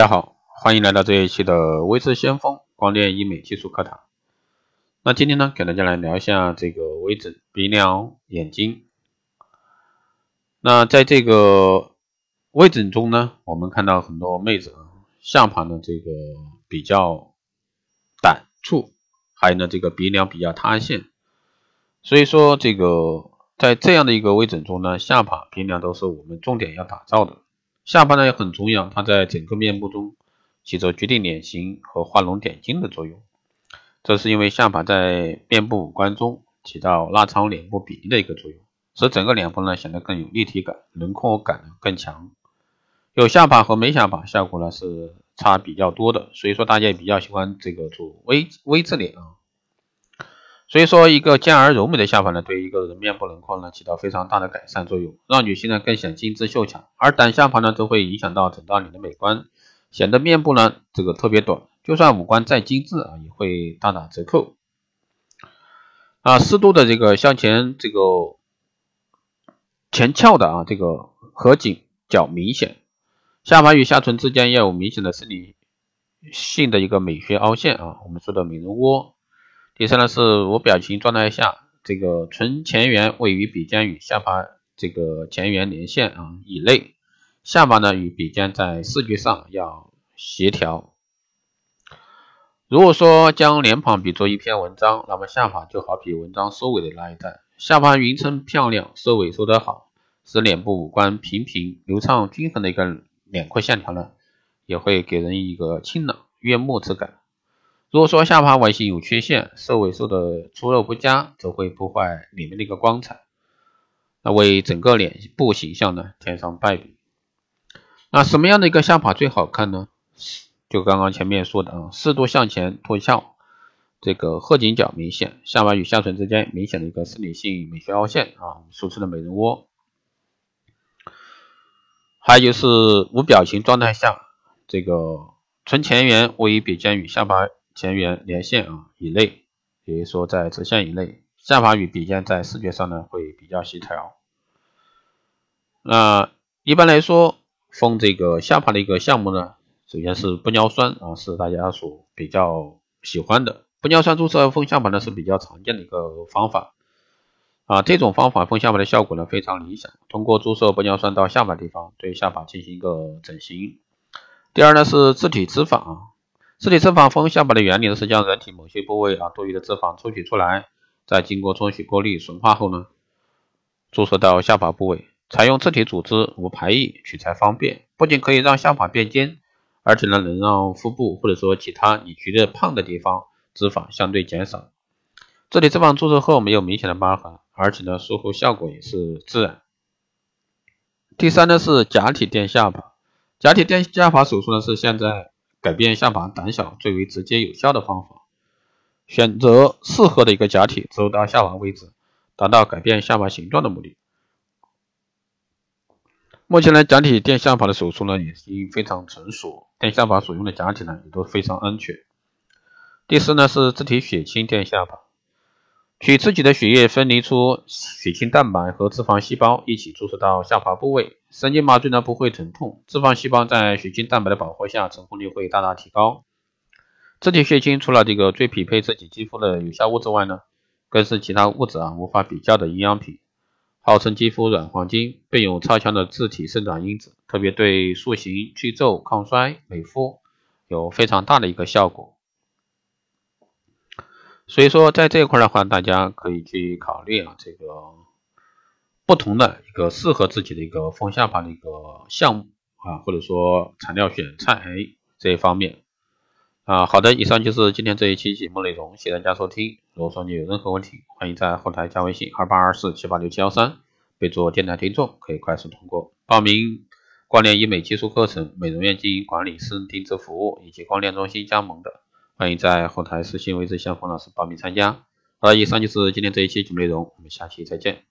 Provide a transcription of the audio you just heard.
大家好，欢迎来到这一期的微智先锋光电医美技术课堂。那今天呢，给大家来聊一下这个微整鼻梁、眼睛。那在这个微整中呢，我们看到很多妹子啊，下巴呢这个比较短促，还有呢这个鼻梁比较塌陷。所以说这个在这样的一个微整中呢，下巴、鼻梁都是我们重点要打造的。下巴呢也很重要，它在整个面部中起着决定脸型和画龙点睛的作用。这是因为下巴在面部五官中起到拉长脸部比例的一个作用，使整个脸部呢显得更有立体感，轮廓感更强。有下巴和没下巴效果呢是差比较多的，所以说大家也比较喜欢这个做微微字脸啊。所以说，一个尖而柔美的下巴呢，对一个人面部轮廓呢起到非常大的改善作用，让女性呢更显精致秀强。而短下巴呢，则会影响到整张脸的美观，显得面部呢这个特别短，就算五官再精致啊，也会大打折扣。啊，适度的这个向前这个前翘的啊，这个合颈较明显，下巴与下唇之间要有明显的生理性的一个美学凹陷啊，我们说的美人窝。第三呢，是无表情状态下，这个唇前缘位于鼻尖与下巴这个前缘连线啊以内，下巴呢与鼻尖在视觉上要协调。如果说将脸庞比作一篇文章，那么下巴就好比文章收尾的那一段，下巴匀称漂亮，收尾收得好，使脸部五官平平流畅均衡的一个脸廓线条呢，也会给人一个清朗悦目之感。如果说下巴外形有缺陷，瘦尾瘦的出肉不佳，则会破坏里面的一个光彩，那为整个脸部形象呢添上败笔。那什么样的一个下巴最好看呢？就刚刚前面说的啊，适度向前托翘，这个鹤颈角明显，下巴与下唇之间明显的一个生理性美学凹陷啊，俗称的美人窝。还有就是无表情状态下，这个唇前缘位于鼻尖与下巴。前缘连线啊以内，也就是说在直线以内，下巴与鼻尖在视觉上呢会比较协调。那一般来说，封这个下巴的一个项目呢，首先是玻尿酸啊，是大家所比较喜欢的。玻尿酸注射封下巴呢是比较常见的一个方法啊，这种方法封下巴的效果呢非常理想。通过注射玻尿酸到下巴地方，对下巴进行一个整形。第二呢是自体脂肪。自体脂肪封下巴的原理呢，是将人体某些部位啊多余的脂肪抽取出来，再经过冲洗过滤纯化后呢，注射到下巴部位。采用自体组织，无排异，取材方便，不仅可以让下巴变尖，而且呢能让腹部或者说其他你觉得胖的地方脂肪相对减少。自体脂肪注射后没有明显的疤痕，而且呢术后效果也是自然。第三呢是假体垫下巴，假体垫下巴手术呢是现在。改变下巴胆小最为直接有效的方法，选择适合的一个假体，植入到下巴位置，达到改变下巴形状的目的。目前呢，假体垫下巴的手术呢已经非常成熟，垫下巴所用的假体呢也都非常安全。第四呢是自体血清垫下巴。取自己的血液分离出血清蛋白和脂肪细胞，一起注射到下巴部位。神经麻醉呢不会疼痛，脂肪细胞在血清蛋白的保护下，成功率会大大提高。自体血清除了这个最匹配自己肌肤的有效物质外呢，更是其他物质啊无法比较的营养品。号称肌肤软黄金，并有超强的自体生长因子，特别对塑形、去皱、抗衰、美肤有非常大的一个效果。所以说，在这一块的话，大家可以去考虑啊，这个不同的一个适合自己的一个丰下巴的一个项目啊，或者说材料选菜这一方面啊。好的，以上就是今天这一期节目内容，谢谢大家收听。如果说你有任何问题，欢迎在后台加微信二八二四七八六七幺三，备注电台听众，可以快速通过报名光联医美技术课程、美容院经营管理、私人定制服务以及光电中心加盟的。欢迎在后台私信位置向方老师报名参加。好了，以上就是今天这一期节目内容，我们下期再见。